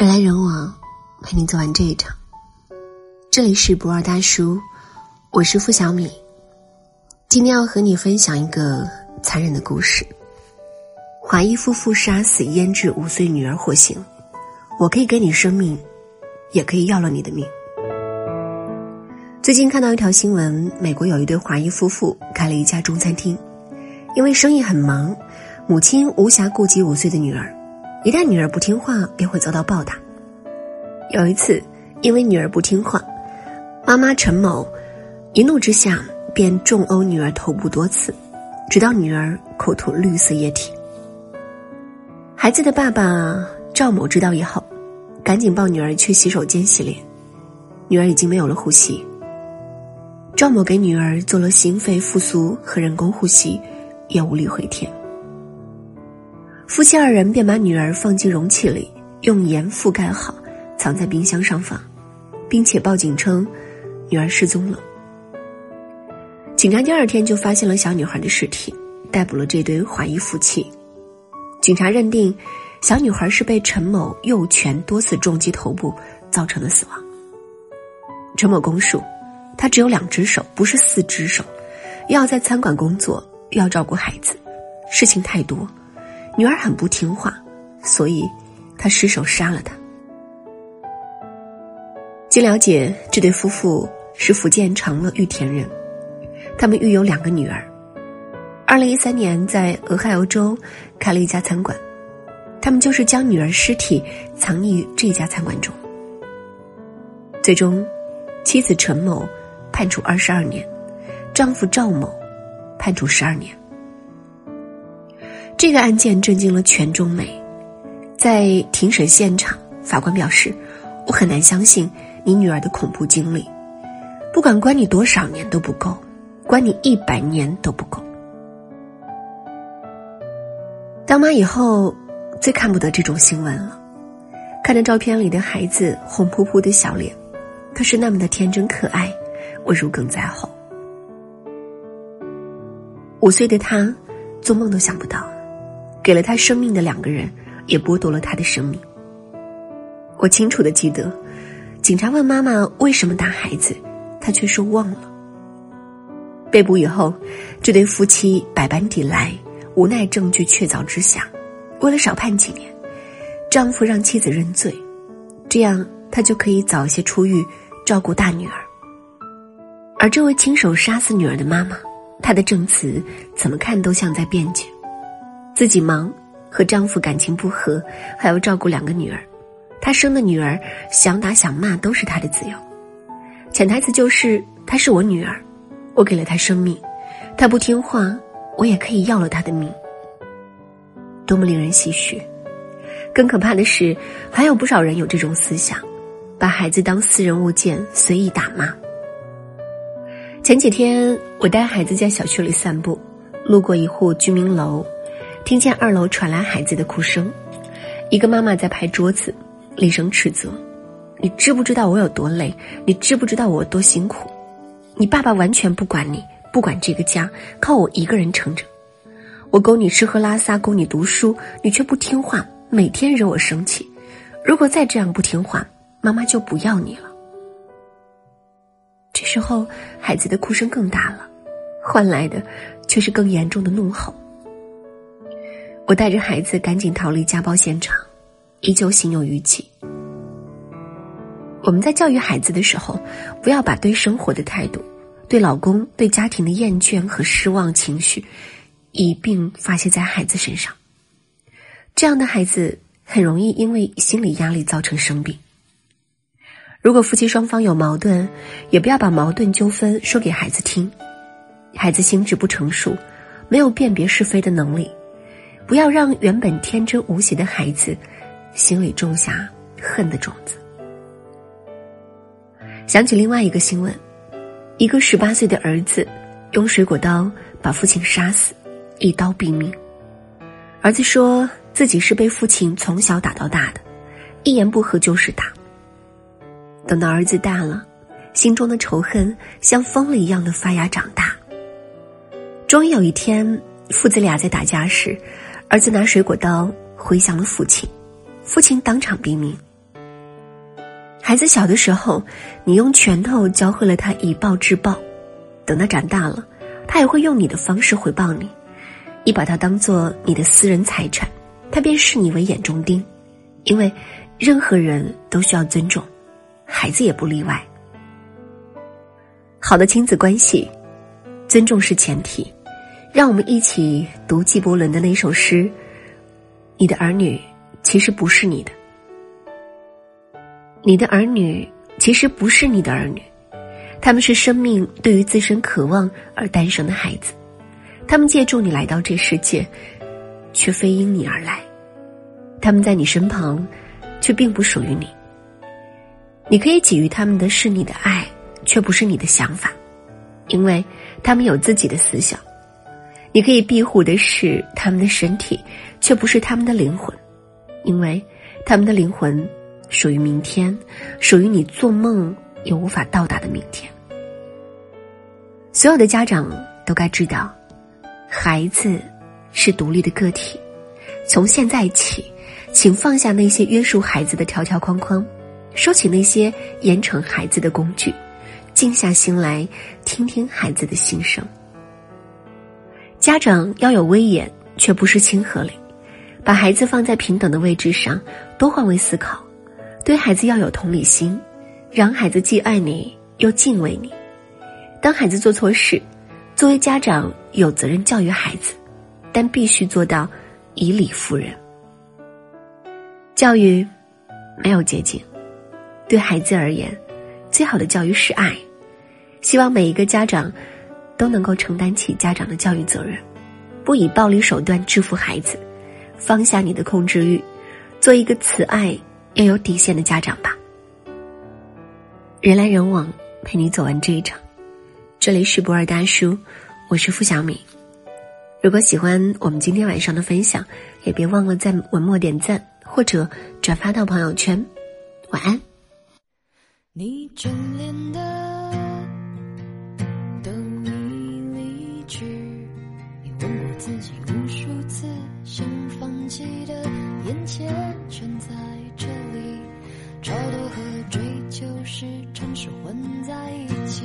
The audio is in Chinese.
人来人往，陪你走完这一场。这里是不二大叔，我是付小米。今天要和你分享一个残忍的故事：华裔夫妇杀死腌制五岁女儿获刑。我可以给你生命，也可以要了你的命。最近看到一条新闻，美国有一对华裔夫妇开了一家中餐厅，因为生意很忙，母亲无暇顾及五岁的女儿。一旦女儿不听话，便会遭到暴打。有一次，因为女儿不听话，妈妈陈某一怒之下便重殴女儿头部多次，直到女儿口吐绿色液体。孩子的爸爸赵某知道以后，赶紧抱女儿去洗手间洗脸，女儿已经没有了呼吸。赵某给女儿做了心肺复苏和人工呼吸，也无力回天。夫妻二人便把女儿放进容器里，用盐覆盖好，藏在冰箱上方，并且报警称女儿失踪了。警察第二天就发现了小女孩的尸体，逮捕了这对华裔夫妻。警察认定，小女孩是被陈某右拳多次重击头部造成的死亡。陈某供述，他只有两只手，不是四只手，要在餐馆工作，要照顾孩子，事情太多。女儿很不听话，所以他失手杀了她。据了解，这对夫妇是福建长乐玉田人，他们育有两个女儿。二零一三年在俄亥俄州开了一家餐馆，他们就是将女儿尸体藏匿于这家餐馆中。最终，妻子陈某判处二十二年，丈夫赵某判处十二年。这个案件震惊了全中美，在庭审现场，法官表示：“我很难相信你女儿的恐怖经历，不管关你多少年都不够，关你一百年都不够。”当妈以后，最看不得这种新闻了。看着照片里的孩子红扑扑的小脸，可是那么的天真可爱，我如鲠在喉。五岁的他，做梦都想不到。给了他生命的两个人，也剥夺了他的生命。我清楚的记得，警察问妈妈为什么打孩子，她却说忘了。被捕以后，这对夫妻百般抵赖，无奈证据确凿之下，为了少判几年，丈夫让妻子认罪，这样他就可以早些出狱，照顾大女儿。而这位亲手杀死女儿的妈妈，她的证词怎么看都像在辩解。自己忙，和丈夫感情不和，还要照顾两个女儿，她生的女儿想打想骂都是她的自由。潜台词就是她是我女儿，我给了她生命，她不听话，我也可以要了她的命。多么令人唏嘘！更可怕的是，还有不少人有这种思想，把孩子当私人物件随意打骂。前几天我带孩子在小区里散步，路过一户居民楼。听见二楼传来孩子的哭声，一个妈妈在拍桌子，厉声斥责：“你知不知道我有多累？你知不知道我多辛苦？你爸爸完全不管你，不管这个家，靠我一个人撑着。我供你吃喝拉撒，供你读书，你却不听话，每天惹我生气。如果再这样不听话，妈妈就不要你了。”这时候，孩子的哭声更大了，换来的却是更严重的怒吼。我带着孩子赶紧逃离家暴现场，依旧心有余悸。我们在教育孩子的时候，不要把对生活的态度、对老公、对家庭的厌倦和失望情绪一并发泄在孩子身上。这样的孩子很容易因为心理压力造成生病。如果夫妻双方有矛盾，也不要把矛盾纠纷说给孩子听。孩子心智不成熟，没有辨别是非的能力。不要让原本天真无邪的孩子心里种下恨的种子。想起另外一个新闻，一个十八岁的儿子用水果刀把父亲杀死，一刀毙命。儿子说自己是被父亲从小打到大的，一言不合就是打。等到儿子大了，心中的仇恨像疯了一样的发芽长大。终于有一天，父子俩在打架时。儿子拿水果刀挥向了父亲，父亲当场毙命。孩子小的时候，你用拳头教会了他以暴制暴，等他长大了，他也会用你的方式回报你。你把他当做你的私人财产，他便视你为眼中钉。因为任何人都需要尊重，孩子也不例外。好的亲子关系，尊重是前提。让我们一起读纪伯伦的那首诗：“你的儿女其实不是你的，你的儿女其实不是你的儿女，他们是生命对于自身渴望而诞生的孩子，他们借助你来到这世界，却非因你而来，他们在你身旁，却并不属于你。你可以给予他们的是你的爱，却不是你的想法，因为他们有自己的思想。”你可以庇护的是他们的身体，却不是他们的灵魂，因为他们的灵魂属于明天，属于你做梦也无法到达的明天。所有的家长都该知道，孩子是独立的个体。从现在起，请放下那些约束孩子的条条框框，收起那些严惩孩子的工具，静下心来听听孩子的心声。家长要有威严，却不失亲和力，把孩子放在平等的位置上，多换位思考，对孩子要有同理心，让孩子既爱你又敬畏你。当孩子做错事，作为家长有责任教育孩子，但必须做到以理服人。教育没有捷径，对孩子而言，最好的教育是爱。希望每一个家长。都能够承担起家长的教育责任，不以暴力手段制服孩子，放下你的控制欲，做一个慈爱又有底线的家长吧。人来人往，陪你走完这一场。这里是博尔大叔，我是付小米。如果喜欢我们今天晚上的分享，也别忘了在文末点赞或者转发到朋友圈。晚安。你眷恋的。自己无数次想放弃的眼前全在这里。超脱和追求时常是混在一起。